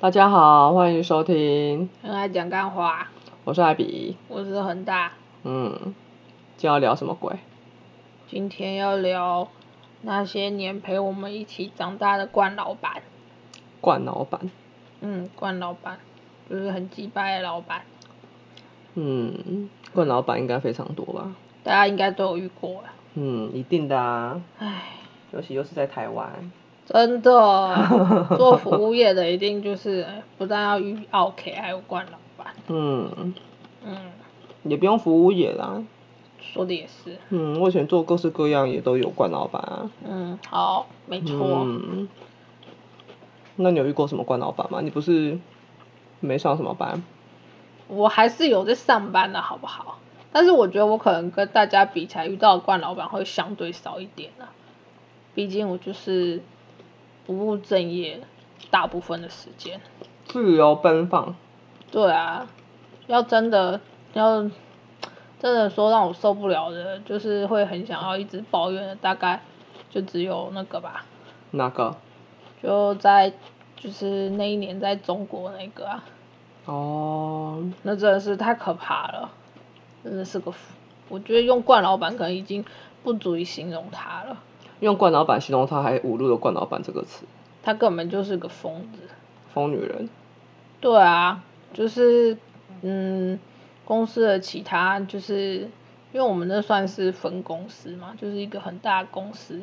大家好，欢迎收听，很爱讲干话，我是艾比。我是恒大。嗯，今天要聊什么鬼？今天要聊那些年陪我们一起长大的冠老板。冠老板，嗯，冠老板就是很鸡掰的老板，嗯，冠老板应该非常多吧？大家应该都有遇过。嗯，一定的啊，唉，尤其又是在台湾。真的，做服务业的一定就是不但要遇 OK，还有冠老板。嗯，嗯，也不用服务业啦。说的也是。嗯，我以前做各式各样也都有冠老板啊。嗯，好，没错。嗯，那你有遇过什么冠老板吗？你不是没上什么班？我还是有在上班的，好不好？但是我觉得我可能跟大家比起来，遇到的冠老板会相对少一点啊。毕竟我就是不务正业，大部分的时间。自由奔放。对啊，要真的要真的说让我受不了的，就是会很想要一直抱怨的，大概就只有那个吧。哪个？就在就是那一年在中国那个啊。哦。那真的是太可怕了，真的是个，我觉得用冠老板可能已经不足以形容他了。用冠老板形容他，还侮辱了冠老板这个词。他根本就是个疯子。疯女人。对啊，就是嗯，公司的其他就是，因为我们那算是分公司嘛，就是一个很大的公司，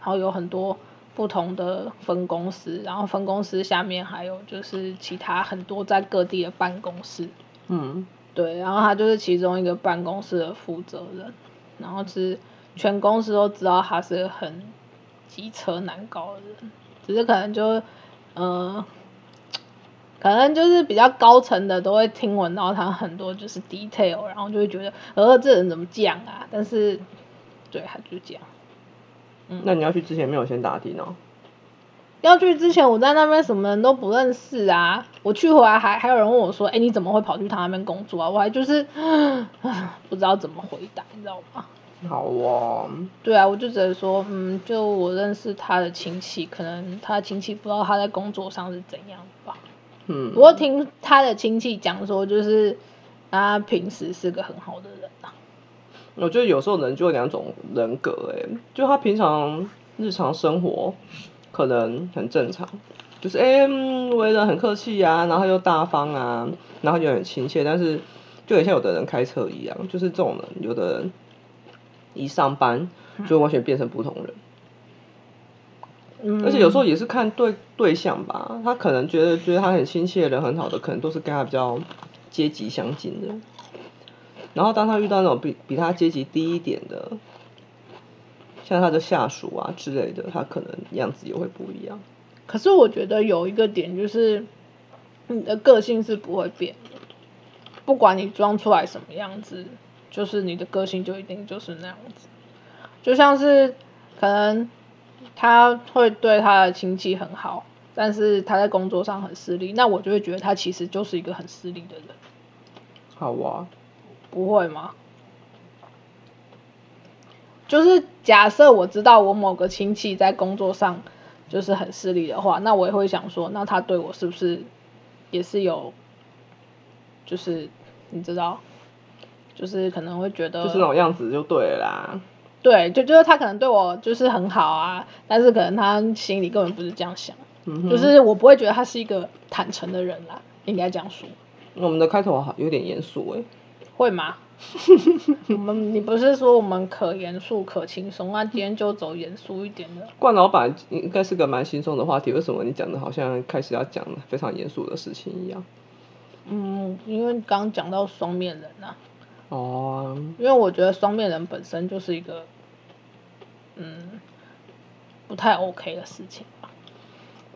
然后有很多不同的分公司，然后分公司下面还有就是其他很多在各地的办公室。嗯。对，然后他就是其中一个办公室的负责人，然后是全公司都知道他是很机车难搞的人，只是可能就呃，可能就是比较高层的都会听闻到他很多就是 detail，然后就会觉得呃这人怎么这样啊？但是对他就这样。嗯。那你要去之前没有先打听哦？要去之前我在那边什么人都不认识啊！我去回来还还有人问我说：“哎，你怎么会跑去他那边工作啊？”我还就是 不知道怎么回答，你知道吗？好哦。对啊，我就只能说，嗯，就我认识他的亲戚，可能他的亲戚不知道他在工作上是怎样吧。嗯。不过听他的亲戚讲说，就是他平时是个很好的人啊。我觉得有时候人就有两种人格，哎，就他平常日常生活。可能很正常，就是哎，为人很客气啊，然后又大方啊，然后又很亲切，但是就很像有的人开车一样，就是这种人，有的人一上班就完全变成不同人。嗯。而且有时候也是看对对象吧，他可能觉得觉得他很亲切的，人很好的，可能都是跟他比较阶级相近的。然后当他遇到那种比比他阶级低一点的。像他的下属啊之类的，他可能样子也会不一样。可是我觉得有一个点就是，你的个性是不会变的，不管你装出来什么样子，就是你的个性就一定就是那样子。就像是可能他会对他的亲戚很好，但是他在工作上很势利，那我就会觉得他其实就是一个很势利的人。好啊。不会吗？就是假设我知道我某个亲戚在工作上就是很势利的话，那我也会想说，那他对我是不是也是有，就是你知道，就是可能会觉得就是那种样子就对啦。对，就就是他可能对我就是很好啊，但是可能他心里根本不是这样想，嗯就是我不会觉得他是一个坦诚的人啦，应该这样说。我们的开头好有点严肃哎。会吗？我们你不是说我们可严肃可轻松那今天就走严肃一点的。冠老板应该是个蛮轻松的话题，为什么你讲的好像开始要讲非常严肃的事情一样？嗯，因为刚讲到双面人啊。哦。因为我觉得双面人本身就是一个，嗯，不太 OK 的事情吧。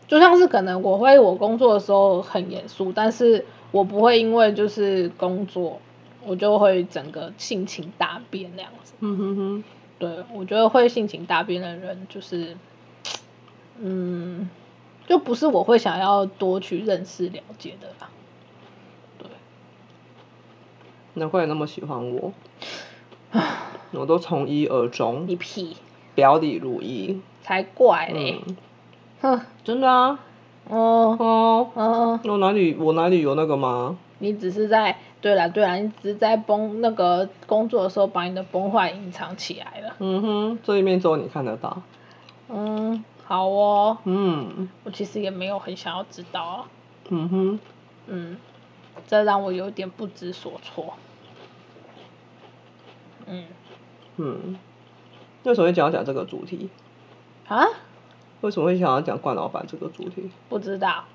就像是可能我会我工作的时候很严肃，但是我不会因为就是工作。我就会整个性情大变那样子。嗯哼哼。对，我觉得会性情大变的人，就是，嗯，就不是我会想要多去认识了解的啦。对。难怪你那么喜欢我。我都从一而终。你屁。表里如一。才怪嘞。哼，真的啊。哦哦，哦，我哪里我哪里有那个吗？你只是在对啦对啦，你只是在崩那个工作的时候把你的崩坏隐藏起来了。嗯哼，这一面只有你看得到。嗯，好哦，嗯我其实也没有很想要知道啊。嗯哼，嗯，这让我有点不知所措。嗯嗯，为什么会想要讲这个主题？啊，为什么会想要讲冠老板这个主题？不知道。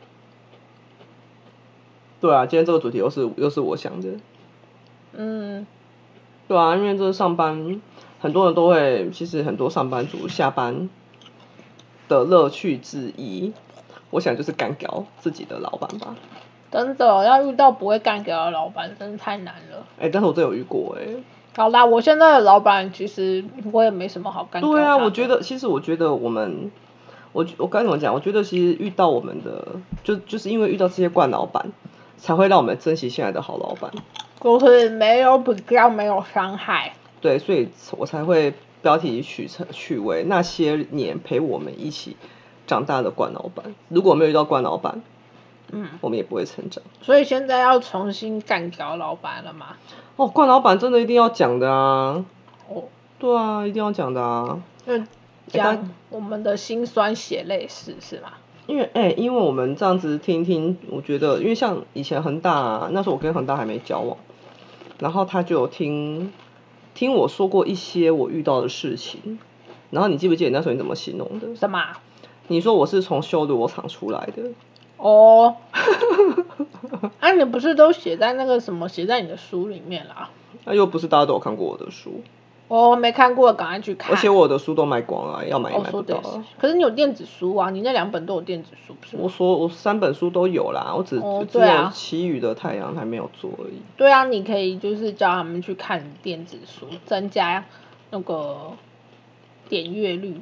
对啊，今天这个主题又是又是我想的。嗯对啊，因为这上班，很多人都会，其实很多上班族下班的乐趣之一，我想就是干掉自己的老板吧。真的要遇到不会干掉的老板，真的太难了。哎、但是我真有遇过哎、好啦，我现在的老板其实我也没什么好干掉对啊，我觉得其实我觉得我们，我我该怎么讲？我觉得其实遇到我们的，就就是因为遇到这些惯老板，才会让我们珍惜现在的好老板。就是没有比较，没有伤害。对，所以我才会标题取成取为那些年陪我们一起长大的冠老板。如果没有遇到冠老板，嗯，我们也不会成长。所以现在要重新干掉老板了嘛？哦，冠老板真的一定要讲的啊！哦，对啊，一定要讲的啊！就讲我们的辛酸血泪史是吗？因为哎、因为我们这样子听听，我觉得，因为像以前恒大、啊，那时候我跟恒大还没交往，然后他就有听听我说过一些我遇到的事情，然后你记不记得那时候你怎么形容的？什么啊？你说我是从修罗场出来的，哦，啊，你不是都写在那个什么写在你的书里面啦？那又不是大家都有看过我的书，哦没看过，赶快去看。而且我的书都卖光了，要买买不到可是你有电子书啊，你那两本都有电子书，不是？我说我三本书都有啦，我只、哦只有其余的太阳还没有做而已。对啊，你可以就是叫他们去看电子书，增加那个点阅率。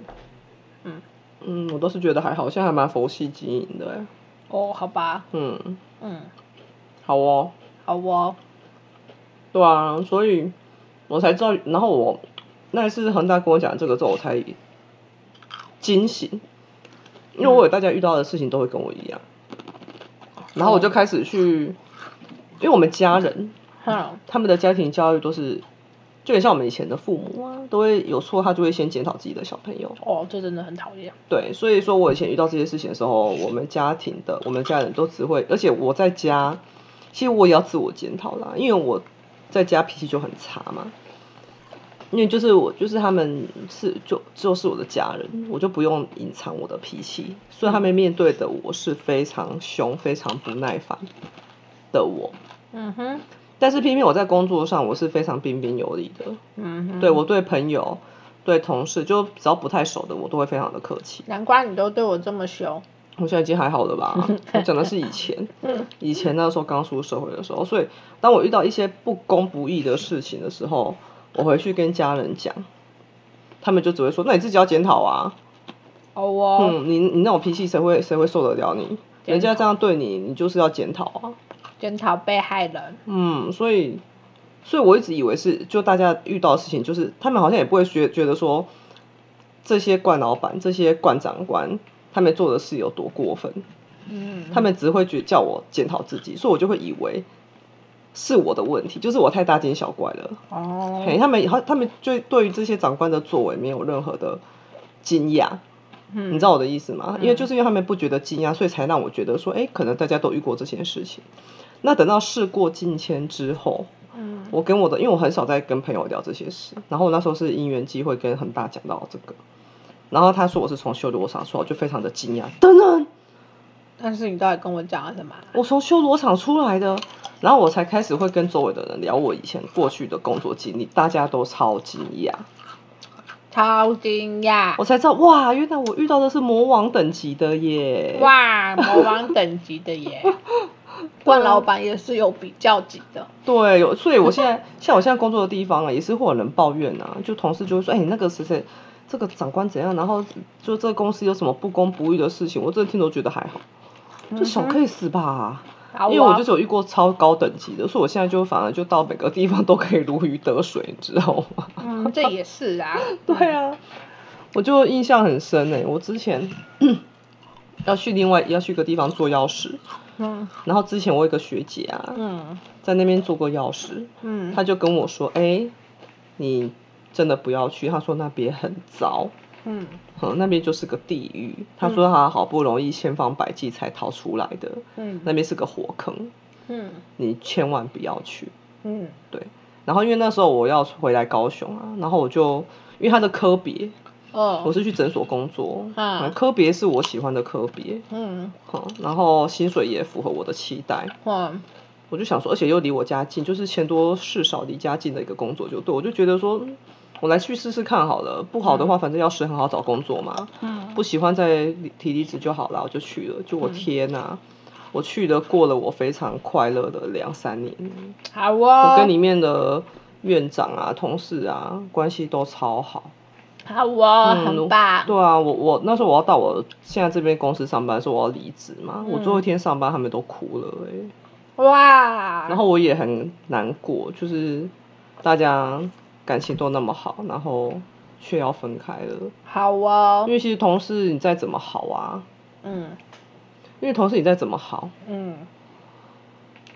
嗯，我倒是觉得还好，现在还蛮佛系经营的欸。哦，好吧，嗯，嗯，好哦。好哦，对啊，所以我才知道，然后我那一次恒大跟我讲这个之后，我才惊醒，因为我有大家遇到的事情都会跟我一样，然后我就开始去，因为我们家人哼，他们的家庭教育都是，就很像我们以前的父母啊，都会有错，他就会先检讨自己的小朋友。哦，这真的很讨厌。对，所以说我以前遇到这些事情的时候，我们家庭的我们家人都只会，而且我在家，其实我也要自我检讨啦，因为我在家脾气就很差嘛。因为就是我就是他们是就就是我的家人，我就不用隐藏我的脾气，所以他们面对的我是非常凶、非常不耐烦的我。嗯哼，但是偏偏我在工作上我是非常彬彬有礼的，嗯，对我对朋友、对同事，就只要不太熟的我都会非常的客气。难怪你都对我这么凶。我现在已经还好了吧？我讲的是以前，以前那时候刚出社会的时候，所以当我遇到一些不公不义的事情的时候，我回去跟家人讲，他们就只会说：“那你自己要检讨啊，哦哦，嗯，你你那种脾气谁会谁会受得了你？人家这样对你，你就是要检讨啊。”检讨被害人。嗯，所以，所以我一直以为是，就大家遇到的事情，就是他们好像也不会觉觉得说，这些冠老板、这些冠长官，他们做的事有多过分，嗯，他们只会觉叫我检讨自己，所以我就会以为是我的问题，就是我太大惊小怪了。哦，嘿，他们他他们就对于这些长官的作为没有任何的惊讶，嗯你知道我的意思吗？因为就是因为他们不觉得惊讶，所以才让我觉得说，哎，可能大家都遇过这件事情。那等到事过境迁之后，嗯我跟我的，因为我很少在跟朋友聊这些事，然后我那时候是因缘机会跟恒大讲到这个，然后他说我是从修罗场出来，我就非常的惊讶，等等，但是你到底跟我讲了什么啊？我从修罗场出来的，然后我才开始会跟周围的人聊我以前过去的工作经历，大家都超惊讶，超惊讶我！才知道哇，原来我遇到的是魔王等级的耶，哇，魔王等级的耶！冠老板也是有比较级的。对，有，所以我现在 像我现在工作的地方啊，也是会有人抱怨啊，就同事就会说，哎、你那个谁谁，这个长官怎样，然后就这个公司有什么不公不义的事情，我真的听都觉得还好，就小 case 吧，好因为我啊就是有遇过超高等级的，所以我现在就反而就到每个地方都可以如鱼得水，你知道吗？嗯，这也是啊。对啊，我就印象很深哎、我之前要去另外要去个地方做钥匙，嗯。然后之前我有一个学姐啊，嗯。在那边做过钥匙，嗯。她就跟我说，哎、你真的不要去，她说那边很糟。嗯。嗯，那边就是个地狱。她说她好不容易千方百计才逃出来的，嗯。那边是个火坑，嗯。你千万不要去。嗯。对，然后因为那时候我要回来高雄啊，然后我就因为他的科别，哦。我是去诊所工作，啊。科别是我喜欢的科别，嗯。好，然后薪水也符合我的期待，哇。我就想说，而且又离我家近，就是钱多事少离家近的一个工作，就对我就觉得说，嗯我来去试试看好了，不好的话，反正要是很好找工作嘛，嗯。不喜欢再提离职就好了，我就去了，就我天呐、我去的，过了我非常快乐的两三年，好哦，我跟里面的院长啊、同事啊关系都超好。好哦，嗯很棒，对啊，我我那时候我要到我现在这边公司上班的时候，我要离职嘛，我最后一天上班，他们都哭了哎、哇，然后我也很难过，就是大家感情都那么好，然后却要分开了。好哦。因，为其实同事你再怎么好啊，嗯。因为同事你再怎么好，嗯。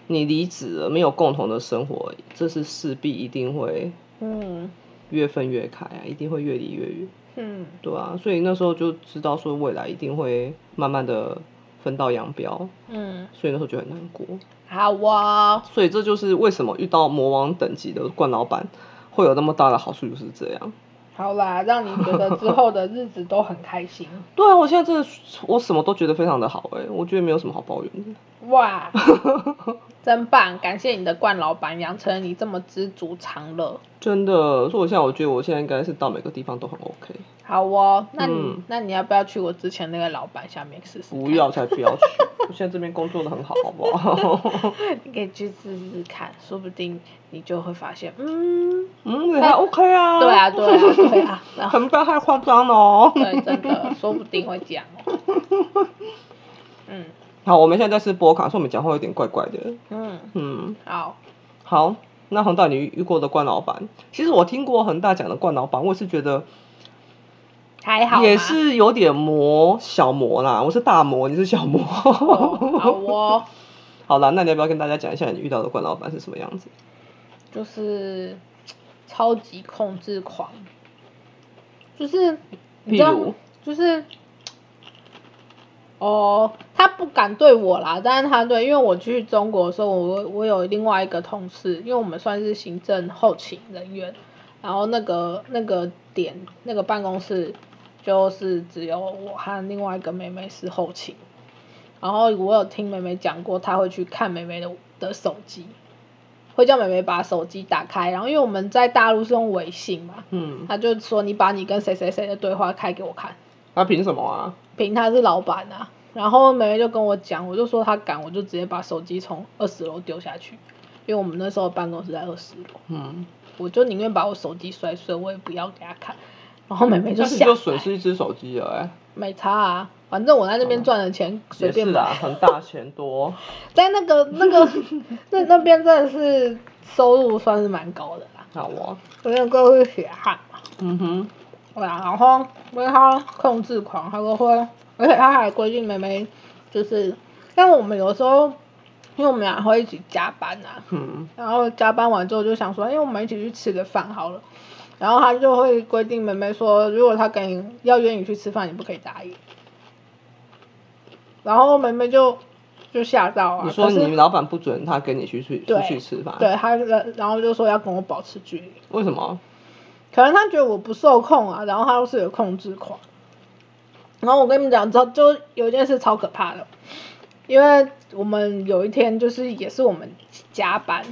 你离职了，没有共同的生活，这是势必一定会嗯越分越开啊，一定会越离越远。嗯对啊，所以那时候就知道说未来一定会慢慢的分道扬镳，嗯，所以那时候就很难过。好哦，所以这就是为什么遇到魔王等级的冠老板会有那么大的好处，就是这样。好啦，让你觉得之后的日子都很开心，对啊，我现在真的我什么都觉得非常的好哎、我觉得没有什么好抱怨的。哇，真棒！感谢你的冠老板养成了你这么知足常乐。真的，所以我现在我觉得我现在应该是到每个地方都很 OK。好哦，那你、嗯那你要不要去我之前那个老板下面试试？不，要才不要去，我现在这边工作的很好，好不好？你可以去试试看，说不定你就会发现，嗯，嗯，也还 OK 啊。对啊，对啊，对啊，然后很不要太夸张哦。对，真的，说不定会这样哦。嗯好，我们现在在吃波卡，所以我们讲话有点怪怪的。嗯，嗯，好，好，那恒大你遇过的冠老板，其实我听过恒大讲的冠老板，我是觉得还好也是有点魔小魔啦，我是大魔，你是小魔。哦好哦，好啦，那你要不要跟大家讲一下你遇到的冠老板是什么样子？就是超级控制狂，就是你知道譬如，就是哦，他不敢对我啦，但是他对，因为我去中国的时候，我我有另外一个同事，因为我们算是行政后勤人员，然后那个那个点那个办公室就是只有我和另外一个妹妹是后勤，然后我有听妹妹讲过，她会去看妹妹的的手机，会叫妹妹把手机打开，然后因为我们在大陆是用微信嘛，嗯，他就说你把你跟谁谁谁的对话开给我看。他凭什么啊？凭他是老板啊。然后妹妹就跟我讲，我就说他敢，我就直接把手机从二十楼丢下去，因为我们那时候办公室在二十楼，嗯，我就宁愿把我手机摔碎，我也不要给他看。然后妹妹就 但是，就损失一只手机了哎、没差啊，反正我在那边赚的钱随是啦，很大钱多。在那个那个 那那边真的是收入算是蛮高的啦，好啊，因为各位血汗嘛。嗯哼，对啊，然后因为他控制狂，他都会，而且他还规定妹妹就是，但我们有时候，因为我们俩会一起加班啊，嗯，然后加班完之后就想说，因为我们一起去吃个饭好了，然后他就会规定妹妹说，如果他跟你要约你去吃饭，你不可以答应。然后妹妹就就吓到啊，你说你老板不准他跟你去去出去吃饭，对，他然后就说要跟我保持距离。为什么？可能他觉得我不受控啊，然后他又是有控制狂。然后我跟你们讲，之后就有一件事超可怕的，因为我们有一天就是也是我们加班，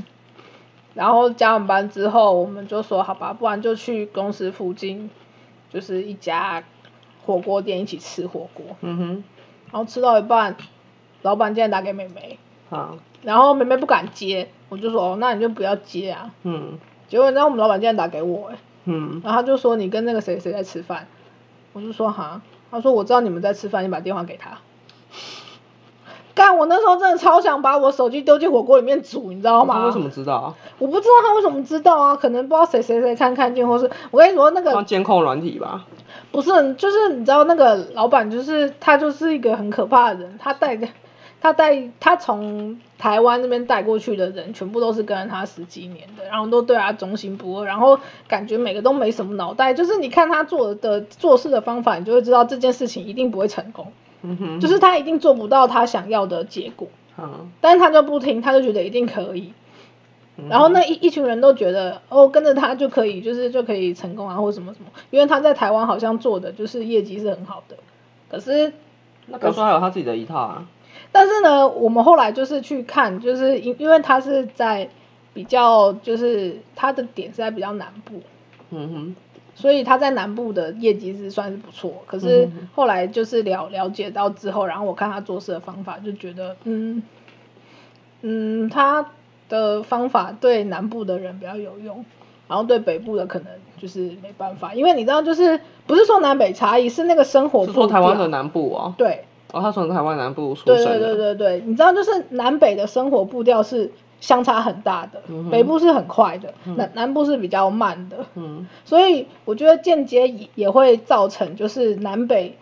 然后加完班之后，我们就说好吧，不然就去公司附近，就是一家火锅店一起吃火锅。嗯哼，然后吃到一半，老板竟然打给妹妹，啊，然后妹妹不敢接，我就说哦，那你就不要接啊。嗯结果你知道我们老板竟然打给我、欸，嗯，然后他就说你跟那个谁谁在吃饭，我就说哈，他说我知道你们在吃饭，你把电话给他。干干，我那时候真的超想把我手机丢进火锅里面煮，你知道吗？他为什么知道啊？我不知道他为什么知道啊，可能不知道谁谁谁看看见，或是我跟你说那个监控软体吧。不是，就是你知道那个老板，就是他就是一个很可怕的人，他带的，他带他从台湾那边带过去的人，全部都是跟了他十几年的，然后都对他忠心不二，然后感觉每个都没什么脑袋，就是你看他做的做事的方法，你就会知道这件事情一定不会成功，嗯哼，就是他一定做不到他想要的结果，嗯，但是他就不听，他就觉得一定可以。嗯然后那一一群人都觉得哦，跟着他就可以，就是就可以成功啊，或什么什么，因为他在台湾好像做的就是业绩是很好的，可是那表示他有他自己的一套啊。但是呢，我们后来就是去看，就是因因为他是在比较就是他的点是在比较南部，嗯哼，所以他在南部的业绩是算是不错。可是后来就是了了解到之后，然后我看他做事的方法，就觉得嗯嗯，他的方法对南部的人比较有用，然后对北部的可能就是没办法，因为你知道，就是不是说南北差异，是那个生活是说台湾的南部哦。对。哦，他从台湾南部出对生的。对对对对，你知道，就是南北的生活步调是相差很大的，嗯北部是很快的，南南部是比较慢的，嗯所以我觉得间接也也会造成就是南北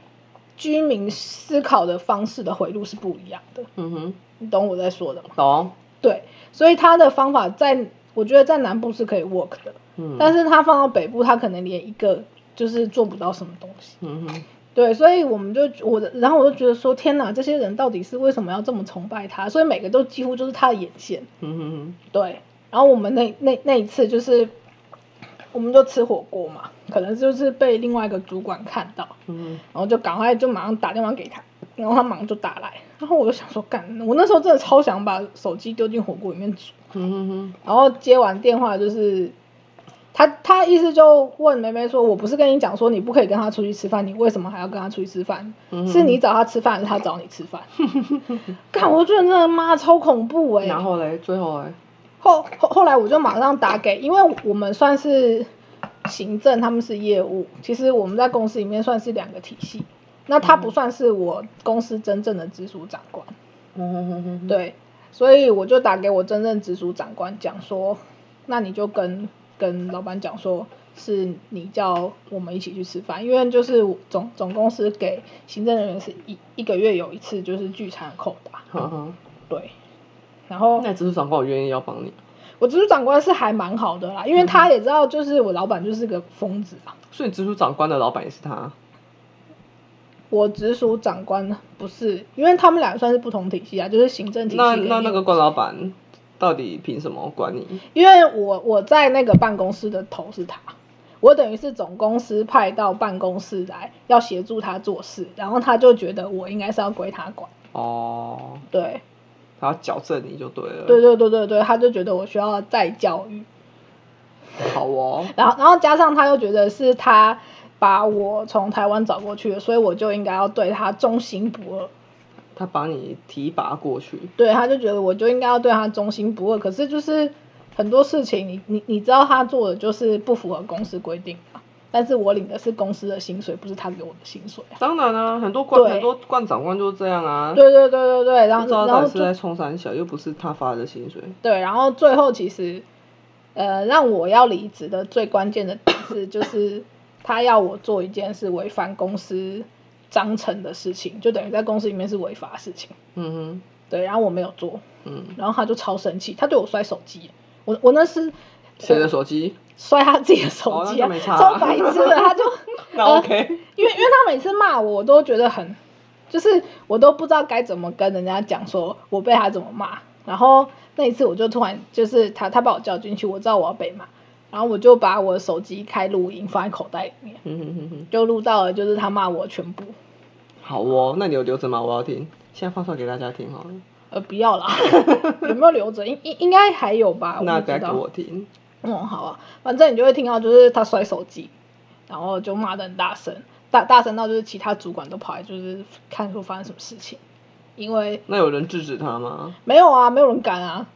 居民思考的方式的回路是不一样的，嗯哼，你懂我在说的吗？懂。对，所以他的方法在我觉得在南部是可以 work 的，嗯，但是他放到北部，他可能连一个就是做不到什么东西。嗯哼，对，所以我们就我的，然后我就觉得说，天哪，这些人到底是为什么要这么崇拜他？所以每个都几乎就是他的眼线。嗯哼哼，对，然后我们那那那一次就是，我们就吃火锅嘛，可能就是被另外一个主管看到，嗯然后就赶快就马上打电话给他，然后他马上就打来，然后我就想说，干，我那时候真的超想把手机丢进火锅里面煮，嗯哼哼，然后接完电话就是。他他意思就问梅梅说：“我不是跟你讲说你不可以跟他出去吃饭，你为什么还要跟他出去吃饭？嗯是你找他吃饭，还是他找你吃饭？” 看，我觉得真的妈超恐怖哎、然后嘞，最后嘞，后后后来我就马上打给，因为我们算是行政，他们是业务，其实我们在公司里面算是两个体系。那他不算是我公司真正的直属长官，嗯对，所以我就打给我真正直属长官讲说，那你就跟跟老板讲说，是你叫我们一起去吃饭，因为就是总总公司给行政人员是一一个月有一次就是聚餐扣打，哼哼，对，然后那直属长官我愿意要帮你，我直属长官是还蛮好的啦，因为他也知道就是我老板就是个疯子啊。所以直属长官的老板也是他。我直属长官不是，因为他们俩算是不同体系啊，就是行政体系那那那个关老板到底凭什么管你？因为我我在那个办公室的头是他，我等于是总公司派到办公室来要协助他做事，然后他就觉得我应该是要归他管，哦，对，他要矫正你就对了。对对对对对，他就觉得我需要再教育，好哦，然后然后加上他又觉得是他把我从台湾找过去的，所以我就应该要对他忠心不二。他把你提拔过去，对，他就觉得我就应该要对他忠心不二。可是就是很多事情你，你你知道他做的就是不符合公司规定嘛？但是我领的是公司的薪水，不是他给我的薪水啊。当然啊，很多官很多官长官就是这样啊。对对对对对，然后不知道然后就到底是在冲三小，又不是他发的薪水。对，然后最后其实，呃，让我要离职的最关键的点是，就是他要我做一件事违反公司章程的事情，就等于在公司里面是违法的事情。嗯哼对，然后我没有做，嗯，然后他就超生气，他对我摔手机，我我那是谁的手机？摔他自己的手机啊，就没差啊超白痴的，他就 那呃 OK，因为因为他每次骂我，我都觉得很，就是我都不知道该怎么跟人家讲，说我被他怎么骂。然后那一次我就突然就是他他把我叫进去，我知道我要被骂，然后我就把我的手机开录音放在口袋里面，嗯哼哼哼，就录到了就是他骂我全部。好哦，那你有留着吗？我要听，现在放出来给大家听好了。呃，不要啦，有没有留着？应应应该还有吧？我那不知道。再给我听。嗯，好啊，反正你就会听到，就是他摔手机，然后就骂的很大声，大大声到就是其他主管都跑来，就是看说发生什么事情，因为那有人制止他吗？没有啊，没有人敢啊，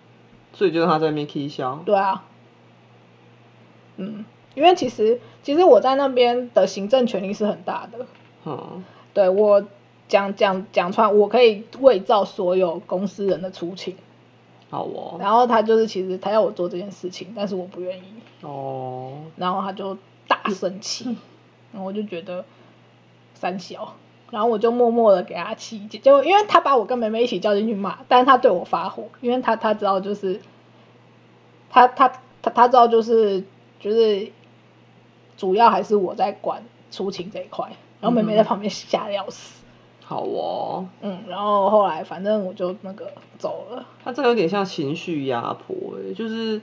所以就是他在那边 k 笑。对啊，嗯，因为其实其实我在那边的行政权力是很大的，嗯，对我讲讲讲穿，我可以伪造所有公司人的出勤，好哦，然后他就是其实他要我做这件事情，但是我不愿意，哦，然后他就大生气，然后我就觉得三小，然后我就默默的给他气，就因为他把我跟梅梅一起叫进去骂，但是他对我发火，因为他他知道就是他他他他知道就是就是主要还是我在管出勤这一块，然后妹妹在旁边吓得要死，好哦，嗯，然后后来反正我就那个走了，他这有点像情绪压迫，欸，就是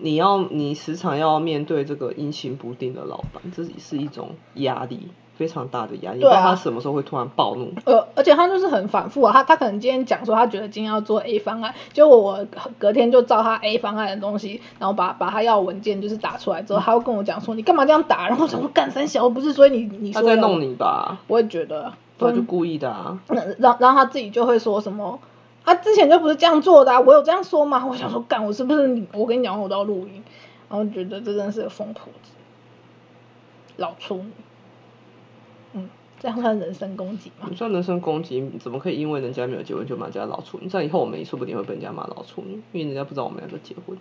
你要你时常要面对这个阴晴不定的老板，这是一种压力，非常大的压力，不对啊知道他什么时候会突然暴怒。呃，而且他就是很反复啊，他他可能今天讲说他觉得今天要做 A 方案，结果我隔天就照他 A 方案的东西，然后把把他要文件就是打出来之后，他又跟我讲说你干嘛这样打？然后我想说干三小不是，所以你你说他在弄，你吧？我也觉得，他就故意的啊。嗯然然后他自己就会说什么。他之前就不是这样做的、啊，我有这样说吗？我想说，干，我是不是你？我跟你讲，我都要录音，然后觉得这真的是个疯婆子，老处女，嗯，这样算人身攻击吗？你算人身攻击，你怎么可以因为人家没有结婚就骂人家老处女？这样以后我们也说不定会被人家骂老处女，因为人家不知道我们两个结婚。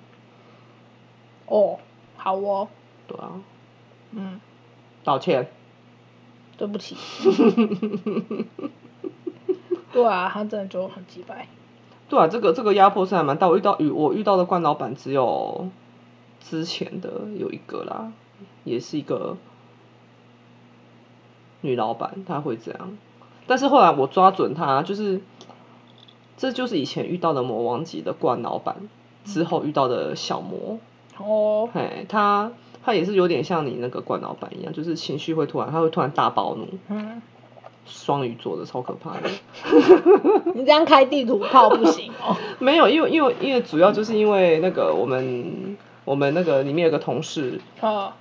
哦，好哦，对啊，嗯，道歉。对不起。对啊，他真的就很鸡掰。对啊，这个这个压迫是还蛮大。我遇到与我遇到的冠老板只有之前的有一个啦，也是一个女老板，她会这样。但是后来我抓准她，就是这就是以前遇到的魔王级的冠老板之后遇到的小魔。哦，嘿，他他也是有点像你那个冠老板一样，就是情绪会突然，他会突然大暴怒。嗯，双鱼座的超可怕的。你这样开地图炮不行哦。没有，因为因为因为主要就是因为那个我们我们那个里面有个同事，哦，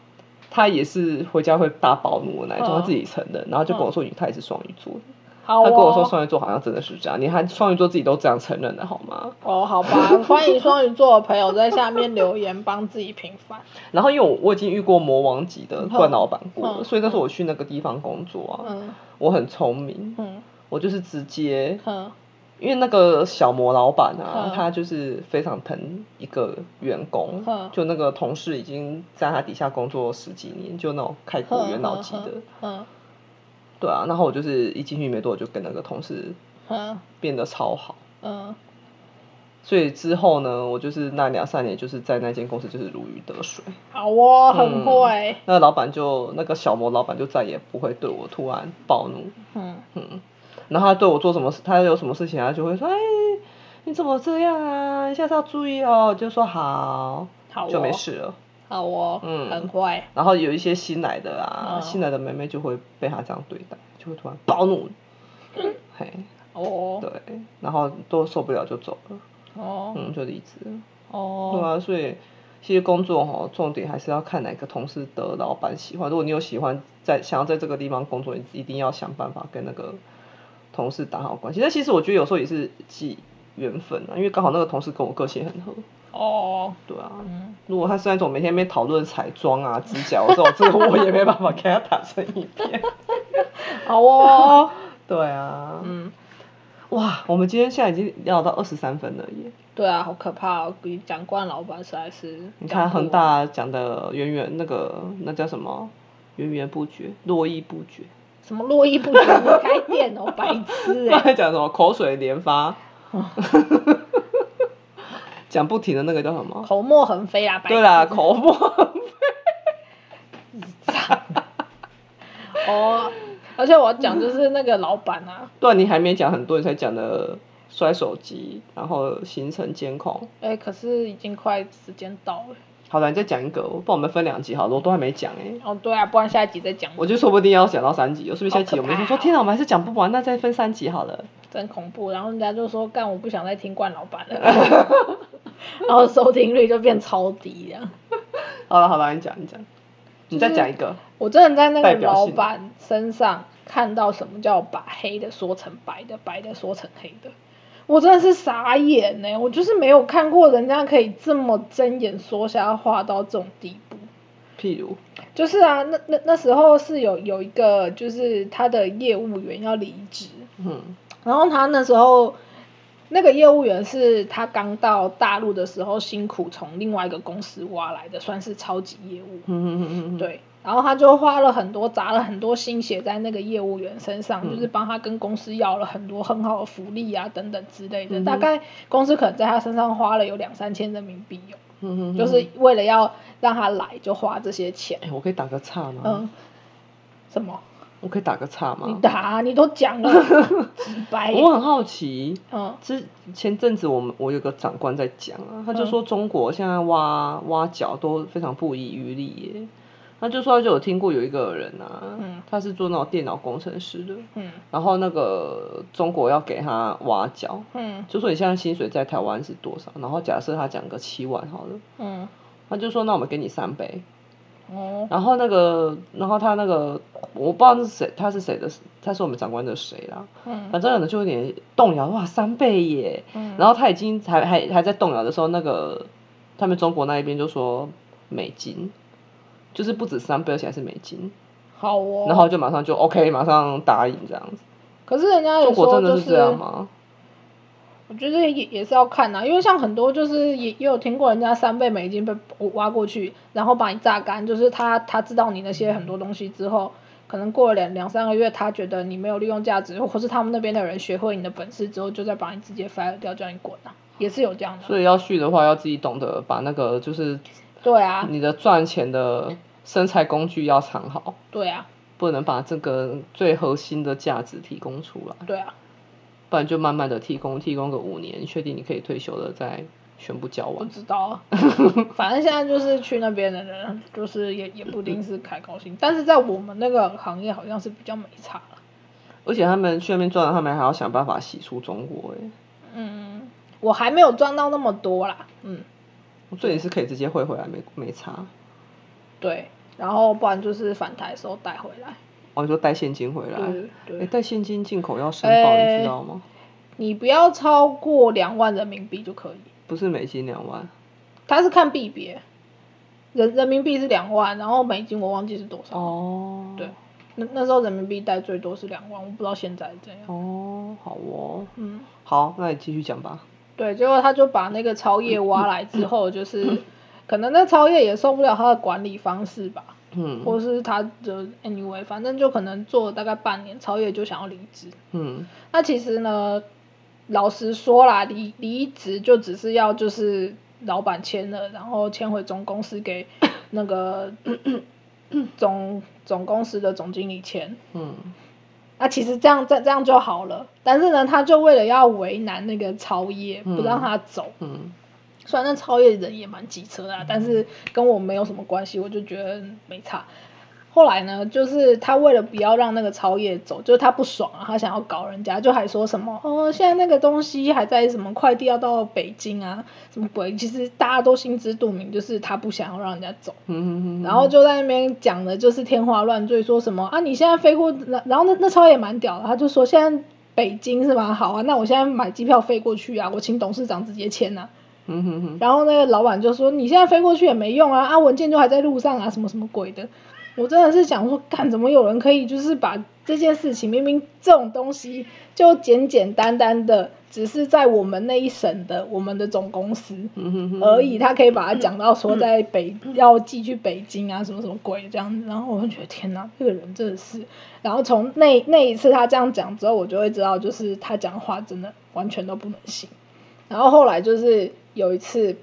他也是回家会大暴怒的那一种，嗯他自己承认，然后就跟我说，他也是双鱼座的。好他跟我说哦。双鱼座好像真的是这样，你还双鱼座自己都这样承认的好吗？哦，好吧，欢迎双鱼座的朋友在下面留言帮自己平反。然后因为我我已经遇过魔王级的冠老板过所以那时候我去那个地方工作啊，嗯我很聪明，嗯我就是直接，嗯因为那个小魔老板啊嗯，他就是非常疼一个员工嗯，就那个同事已经在他底下工作十几年，就那种开国元老级的，嗯对啊，然后我就是一进去没多久就跟那个同事嗯。变得超好，嗯。所以之后呢，我就是那两三年就是在那间公司就是如鱼得水。好哦，很会。那老板就那个小魔老板就再也不会对我突然暴怒，嗯。嗯，然后他对我做什么事，他有什么事情，他就会说，哎，你怎么这样啊？你下次要注意哦。就说好，好哦就没事了。好哦，嗯很坏。然后有一些新来的啊，嗯新来的妹妹就会被他这样对待，就会突然暴怒，嘿，哦对，然后都受不了就走了，哦嗯，就离职哦。对哦，啊，所以其实工作哈，重点还是要看哪个同事得老板喜欢。如果你有喜欢在想要在这个地方工作，你一定要想办法跟那个同事打好关系。但其实我觉得有时候也是记缘分啊，因为刚好那个同事跟我个性很合。哦，对啊，嗯如果他是那种每天在那边讨论彩妆啊、指甲，我这种这个我也没办法跟他打成一片。好哦，对啊，嗯，哇，我们今天现在已经聊到二十三分了耶！对啊，好可怕哦！比讲惯老板实在是，你看恒，大讲的源源那个那叫什么源源不绝、络绎不绝，什么络绎不绝，你开店哦，白痴 刚哎！才讲什么口水连发，讲不停的那个叫什么？口沫横飞啊。对啦，口沫。哦，而且我要讲就是那个老板啊，对啊，你还没讲很多，你才讲的摔手机，然后行程监控。哎、可是已经快时间到了。好了，你再讲一个，不然我们分两集好了，我都还没讲哎、哦，对啊，不然下一集再讲。我就说不定要讲到三集，是不是下一集我们就说天哪，我们还是讲不完，那再分三集好了。真恐怖，然后人家就说干，我不想再听冠老板了，然后收听率就变超低这样。好了好了，你讲你讲，你再就是讲一个。我真的在那个老板身上看到什么叫把黑的说成白的，白的说成黑的，我真的是傻眼呢、我就是没有看过人家可以这么睁眼说瞎话到这种地步。譬如，就是啊，那那那时候是有有一个，就是他的业务员要离职，嗯。然后他那时候那个业务员是他刚到大陆的时候辛苦从另外一个公司挖来的，算是超级业务。嗯嗯嗯嗯，对，然后他就花了很多，砸了很多心血在那个业务员身上，嗯就是帮他跟公司要了很多很好的福利啊等等之类的。嗯大概公司可能在他身上花了有两三千人民币有，嗯嗯，就是为了要让他来就花这些钱。哎，我可以打个岔吗？嗯，什么？我可以打个岔吗你？打啊、你都讲了，几白。我很好奇，嗯之前阵子我们我有个长官在讲啊，他就说中国现在挖挖角都非常不遗余力耶。他就说他就有听过有一个人啊，嗯他是做那种电脑工程师的，嗯然后那个中国要给他挖角，嗯就说你现在薪水在台湾是多少？然后假设他讲个七万好了，嗯他就说那我们给你三倍。哦然后那个，然后他那个我不知道是谁，他是谁的，他是我们长官的谁啦。嗯反正可能就有点动摇，哇，三倍耶！嗯然后他已经还还还在动摇的时候，那个他们中国那一边就说美金，就是不止三倍，而且还是美金，好哦。然后就马上就 OK，马上答应这样子。可是人家有中国说就真的是这样吗？我觉得也也是要看呐、因为像很多就是也也有听过人家三倍美金被挖过去，然后把你榨干，就是他他知道你那些很多东西之后，可能过了两两三个月，他觉得你没有利用价值，或是他们那边的人学会你的本事之后，就再把你直接 fire 掉，叫你滚啊，也是有这样的。所以要续的话，要自己懂得把那个就是对啊，你的赚钱的生财工具要藏好，对啊，不能把这个最核心的价值提供出来。对啊，不然就慢慢的提供，提供个五年，确定你可以退休了再全部交不完。知道啊，反正现在就是去那边的人，就是也也不一定是开高薪，但是在我们那个行业好像是比较没差了。而且他们去那边赚了，他们还要想办法洗出中国哎，嗯，我还没有赚到那么多啦，嗯。我这也是可以直接汇回来，没没差。对，然后不然就是返台的时候带回来。哦，你说带现金回来，对带现金进口要申报，哎你知道吗？你不要超过两万人民币就可以。不是美金两万，它是看币别，人人民币是两万，然后美金我忘记是多少。哦，对，那那时候人民币带最多是两万，我不知道现在是怎样。哦，好哦，嗯，好，那你继续讲吧。对，结果他就把那个超业挖来之后，就是可能那超越也受不了他的管理方式吧，嗯或是他的 anyway，反正就可能做了大概半年，超越就想要离职。嗯那其实呢，老实说啦，离离职就只是要就是老板签了，然后签回总公司给 那个 总总公司的总经理签。嗯那其实这样这这样就好了，但是呢，他就为了要为难那个超业，不让他走。嗯虽然那超越人也蛮机车的、啊，但是跟我没有什么关系，我就觉得没差。后来呢，就是他为了不要让那个超越走，就是他不爽啊，他想要搞人家，就还说什么哦，现在那个东西还在什么快递要到北京啊，什么鬼？其实大家都心知肚明，就是他不想要让人家走。嗯嗯，然后就在那边讲的就是天花乱坠，说什么啊你现在飞过，然然后那那超也蛮屌的，他就说现在北京是吗？好啊，那我现在买机票飞过去啊，我请董事长直接签呐、嗯哼哼，然后那个老板就说你现在飞过去也没用啊，啊文件就还在路上啊，什么什么鬼的。我真的是想说，干怎么有人可以就是把这件事情，明明这种东西就简简单单的，只是在我们那一省的我们的总公司，而已，他可以把它讲到说在北要寄去北京啊，什么什么鬼这样子，然后我就觉得天哪，这个人真的是，然后从那那一次他这样讲之后，我就会知道，就是他讲话真的完全都不能信。然后后来就是有一次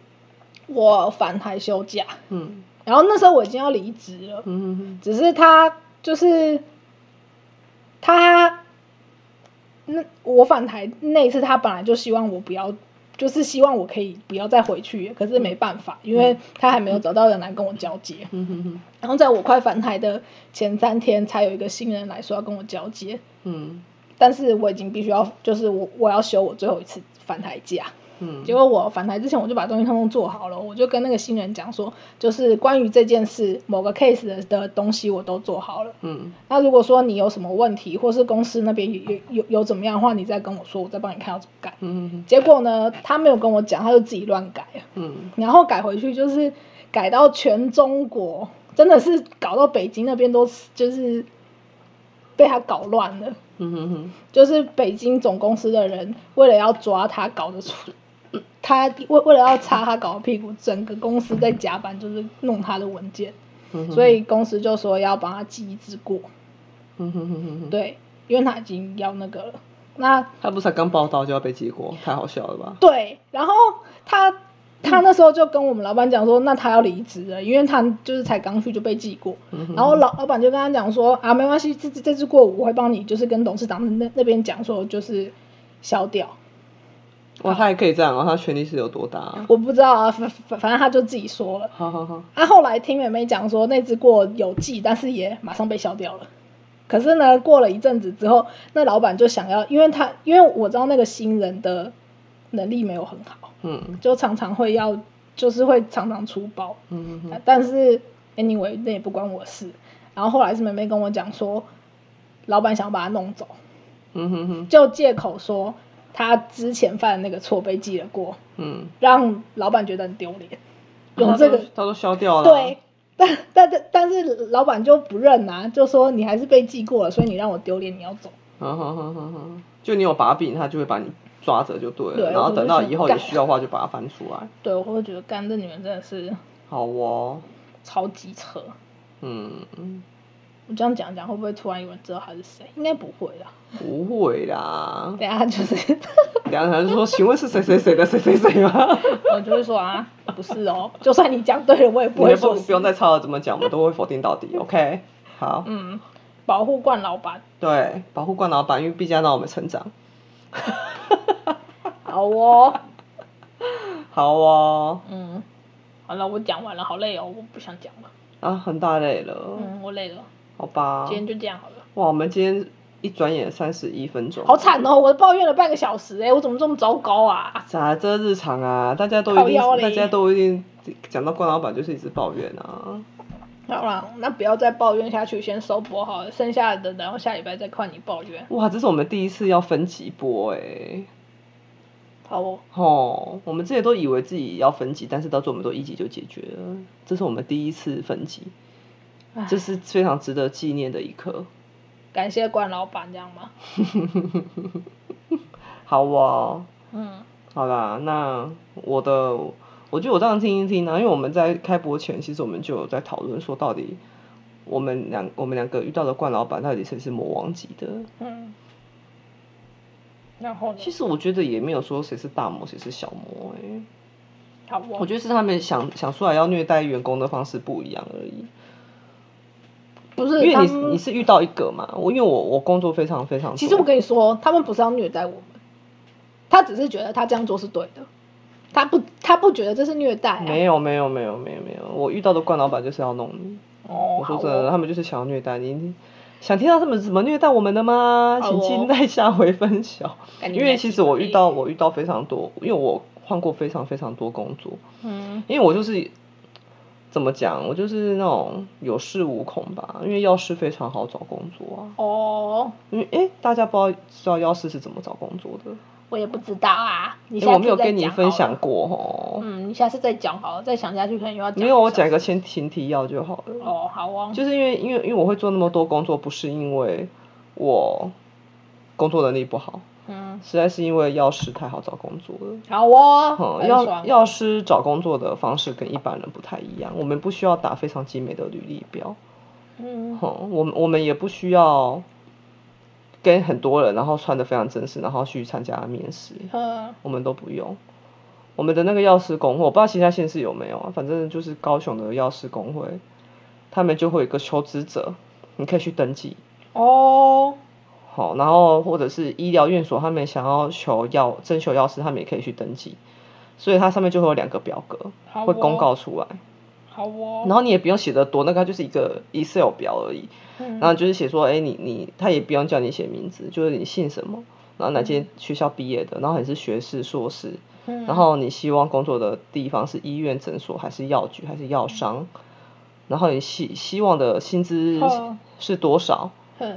我返台休假，嗯。然后那时候我已经要离职了，嗯哼哼，只是他就是他那我返台那一次，他本来就希望我不要，就是希望我可以不要再回去，可是没办法，因为他还没有找到人来跟我交接。嗯哼哼，然后在我快返台的前三天，才有一个新人来说要跟我交接，嗯。但是我已经必须要，就是我我要休我最后一次返台假。嗯，结果我返台之前，我就把东西通通做好了，我就跟那个新人讲说，就是关于这件事某个 case 的的东西我都做好了。嗯那如果说你有什么问题，或是公司那边有有有有怎么样的话，你再跟我说，我再帮你看要怎么改。嗯哼结果呢，他没有跟我讲，他就自己乱改了，嗯然后改回去就是改到全中国，真的是搞到北京那边都就是被他搞乱了。嗯哼哼，就是北京总公司的人为了要抓他搞得出，他为为了要擦他搞的屁股，整个公司在甲板，就是弄他的文件，嗯所以公司就说要帮他记一次过，嗯哼哼哼哼，对，因为他已经要那个了。那他不是才刚报道就要被记过，太好笑了吧？对，然后他他那时候就跟我们老板讲说，那他要离职了，因为他就是才刚去就被记过。然后老老板就跟他讲说啊，没关系，这这这次过我会帮你，就是跟董事长那那边讲说，就是消掉。哇，他还可以这样哦，他权力是有多大啊？我不知道啊，反反反正他就自己说了。好好好，啊，后来听妹妹讲说，那只过有记，但是也马上被消掉了。可是呢，过了一阵子之后，那老板就想要，因为他因为我知道那个新人的能力没有很好，嗯就常常会要，就是会常常出包。嗯哼哼，但是 anyway 那也不关我事。然后后来是妹妹跟我讲说，老板想把他弄走，嗯哼哼，就借口说他之前犯的那个错被记了过，嗯，让老板觉得很丢脸。用这个他都消掉了，对，，但但但但是老板就不认啊，就说你还是被记过了，所以你让我丢脸，你要走。好好好好好，就你有把柄，他就会把你抓着就对了，对然后等到以后有需要的话就把它翻出来。对，我会觉得干这女人真的是好哦，超级扯。嗯，我这样讲讲，会不会突然有人知道他是谁？应该不会啦。不会啦，等下就是两个人就说，请问是谁谁谁的谁谁谁吗？我就会说啊，不是哦。就算你讲对了，我也不会说不不用再吵了，怎么讲我们都会否定到底，OK？好，嗯，保护冠老板。对，保护冠老板，因为毕竟要让我们成长。好哦，好哦，嗯，好了，我讲完了，好累哦，我不想讲了。啊，很大累了，嗯，我累了，好吧今。天就这样好了。哇，我们今天一转眼三十一分钟，好惨哦，我抱怨了半个小时哎，我怎么这么糟糕啊？咋？这日常啊，大家都一定大家都一定讲到关老板就是一直抱怨啊。好啦，那不要再抱怨下去，先收播好了，剩下的然后下礼拜再看你抱怨。哇，这是我们第一次要分级播哎、好哦，哦，我们之前都以为自己要分级，但是到最后我们都一级就解决了。这是我们第一次分级，唉这是非常值得纪念的一刻。感谢关老板这样吗？好哦，嗯，好啦，那我的，我觉得我这样听一听呢、因为我们在开播前，其实我们就有在讨论说，到底我们两我们两个遇到的冠老板到底谁是魔王级的？嗯，然后呢？其实我觉得也没有说谁是大魔，谁是小魔、欸，好哦，我觉得是他们想想出来要虐待员工的方式不一样而已。不是，因为你你是遇到一个嘛，我因为我我工作非常非常，其实我跟你说，他们不是要虐待我们，他只是觉得他这样做是对的，他不他不觉得这是虐待、啊。没有没有没有没有没有，我遇到的冠老板就是要弄你。哦，我说真的，哦，他们就是想要虐待你。你想听到他们怎么虐待我们的吗？请期待下回分晓。因为其实我遇到我遇到非常多，因为我换过非常非常多工作，嗯因为我就是怎么讲，我就是那种有恃无恐吧。因为药师非常好找工作啊，哦，因为诶，大家不知道知道药师是怎么找工作的，我也不知道啊，你因为我没有跟你分。享过哦。嗯，你下次再讲好了，再想下去可能又要讲。没有，我讲一个。前前提要就好了。哦，好哦。就是因为因为因为我会做那么多工作，不是因为我工作能力不好，嗯，实在是因为药师太好找工作了。好哦。嗯，药药师找工作的方式跟一般人不太一样，我们不需要打非常精美的履历表，嗯嗯，我们我们也不需要跟很多人，然后穿的非常正式，然后去参加面试，嗯我们都不用。我们的那个药师工会，我不知道其他县市有没有啊，反正就是高雄的药师工会，他们就会有一个求职者，你可以去登记。哦，好，然后或者是医疗院所，他们想要求药征求药师，他们也可以去登记，所以它上面就会有两个表格，好会公哦告出来，好哦。然后你也不用写的多，那个就是一个 Excel 表而已，嗯。然后就是写说，哎，你你他也不用叫你写名字，就是你姓什么，然后哪间学校毕业的，然后你是学士、硕士，嗯。然后你希望工作的地方是医院、诊所，还是药局，还是药商，然后你希希望的薪资是多少，哼，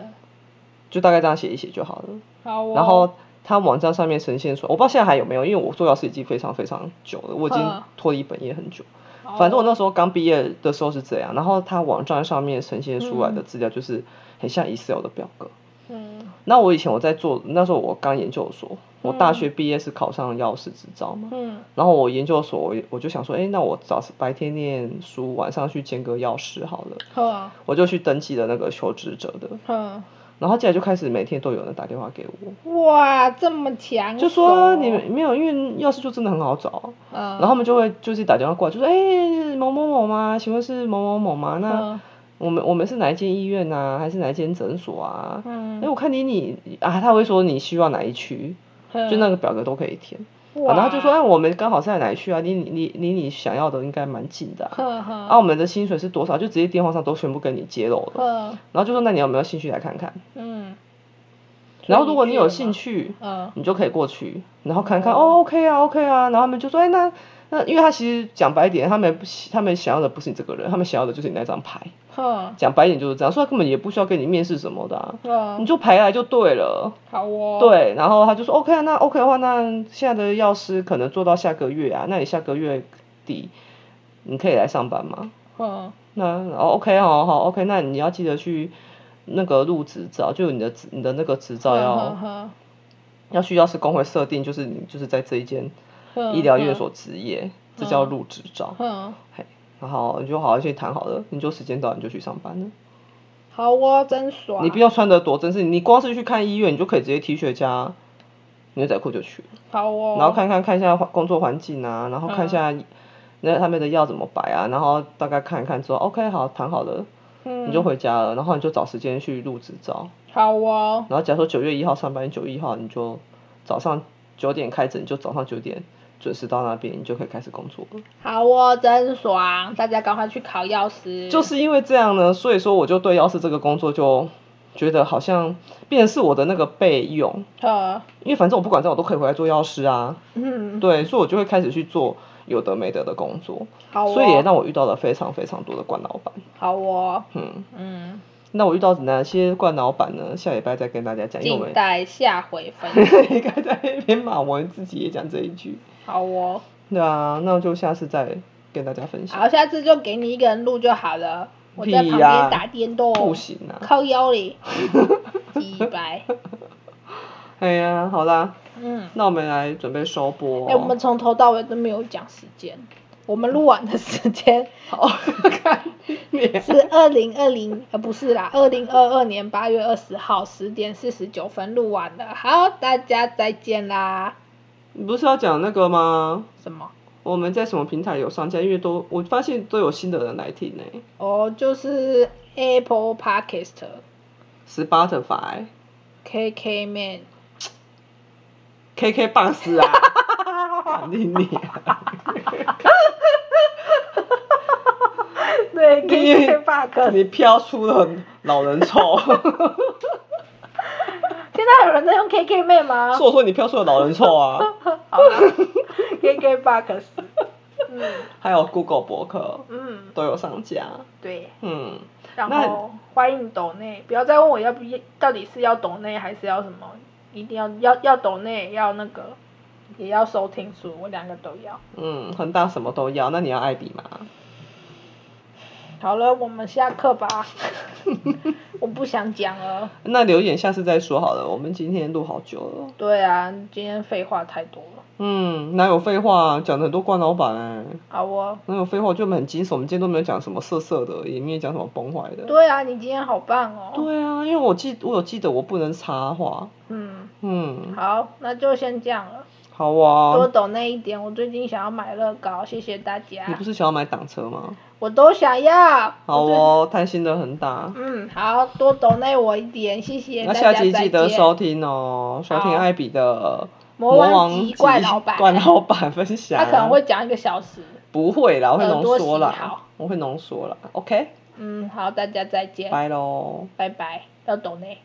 就大概这样写一写就好了。好哦。然后它网站上面呈现出来，我不知道现在还有没有，因为我做药师已经非常非常久了，我已经嗯。脱离本业很久。好反正我那哦时候刚毕业的时候是这样，然后它网站上面呈现出来的嗯。资料就是很像 Excel 的表格，嗯。那我以前我在做，那时候我刚研究所，我大学毕业是考上药师执照嘛，嗯。然后我研究所我我就想说，哎，那我早白天念书，晚上去兼个药师好了，好啊我就去登记了那个求职者的，呵，然后接下来就开始每天都有人打电话给我，哇，这么强，就说你没有，因为钥匙就真的很好找，嗯，然后他们就会就是打电话过来，就说，哎，某某某吗？请问是某某某吗？那嗯我们我们是哪一间医院啊，还是哪一间诊所啊？嗯哎、我看你你啊，他会说你需要哪一区，嗯就那个表格都可以填。然后就说，哎，我们刚好是在哪一区啊？离你离离你想要的应该蛮近的、啊。呵呵啊，我们的薪水是多少？就直接电话上都全部跟你揭露了。然后就说，那你有没有兴趣来看看？嗯，然后如果你有兴趣，嗯你就可以过去，然后看看，哦，OK 啊，OK 啊。然后他们就说，哎，那那因为他其实讲白一点，他们不他们想要的不是你这个人，他们想要的就是你那张牌。呵讲白一点就是这样，所以他根本也不需要跟你面试什么的、啊，你就排来就对了。好哦，，对，然后他就说 OK 啊，那 OK 的话，那现在的药师可能做到下个月啊，那你下个月底你可以来上班吗？嗯那哦 OK 好好 OK，那你要记得去那个入执照，就你的你的那个执照要要去药师工会设定，就是你就是在这一间呵医疗院所执业，这叫入执照。嗯，嘿，然后你就好好去谈好了，你就时间到你就去上班了。好哦，真爽，你不要穿的多正式，你光是去看医院，你就可以直接 T 恤加牛仔裤就去了。好哦，然后看看看一下工作环境啊，然后看一下嗯。那他们的药怎么摆啊，然后大概看一看之后，OK 好谈好了，嗯。你就回家了，然后你就找时间去入执照，好哦，然后假如说九月一号上班，九月一号你就早上九点开诊，你就早上九点准时到那边，你就可以开始工作了。好哦，真爽，大家赶快去考药师，就是因为这样呢，所以说我就对药师这个工作就觉得好像变成是我的那个备用，呵，因为反正我不管怎样我都可以回来做药师啊，嗯，对，所以我就会开始去做有的没得的工作。好哦，所以也让我遇到了非常非常多的官老板。好哦，嗯，嗯，那我遇到哪些冠老板呢？下礼拜再跟大家讲，因为我们待下回分享，应该在那边骂我们自己也讲这一句。好哦，对啊，那就下次再跟大家分享。好，下次就给你一个人录就好了，我在旁边打电动，不行啊！靠腰里，几百，哎呀，好啦，嗯，那我们来准备收播、哦。哎、我们从头到尾都没有讲时间，我们录完的时间 好看你是二零二零，呃，不是啦，二零二二年八月二十号十点四十九分录完的，好，大家再见啦。你不是要讲那个吗？什么？我们在什么平台有上架？因为都我发现都有新的人来听呢、哦，就是 Apple Podcast、Spotify、KK Man，KK Box 啊，干你你啊！对你，KK Box。你飘出了老人臭，现 在有人在用 KK Man 吗是？我说你飘出了老人臭啊！，KK Box。嗯 还有 Google 博客嗯，都有上架，对。嗯，然那后欢迎抖内，不要再问我要不要，到底是要抖内还是要什么，一定要要要抖内，要那个，也要收听数，我两个都要。嗯，恒大什么都要，那你要艾比吗？好了，我们下课吧，我不想讲了。那留言下次再说好了，我们今天录好久了。对啊，今天废话太多了。嗯，哪有废话？讲的很多冠老板哎、好哦。哪有废话？就我们很惊悚，我们今天都没有讲什么色色的，也没有讲什么崩坏的。对啊，你今天好棒哦。对啊，因为我记我有记得我不能插话。嗯，嗯，好，那就先这样了。好多啊。抖那一点，我最近想要买乐高，谢谢大家你不。是想要买挡车吗？我都想要。好哦，贪心的很大。嗯，好多抖内我一点，谢谢那，下期记得收听哦，收听好艾比的魔王怪老板怪老板分享。他可能会讲一个小时。不会啦，我会浓缩啦，我会浓缩啦。OK，嗯，好，大家再见，拜喽。拜拜，要抖内。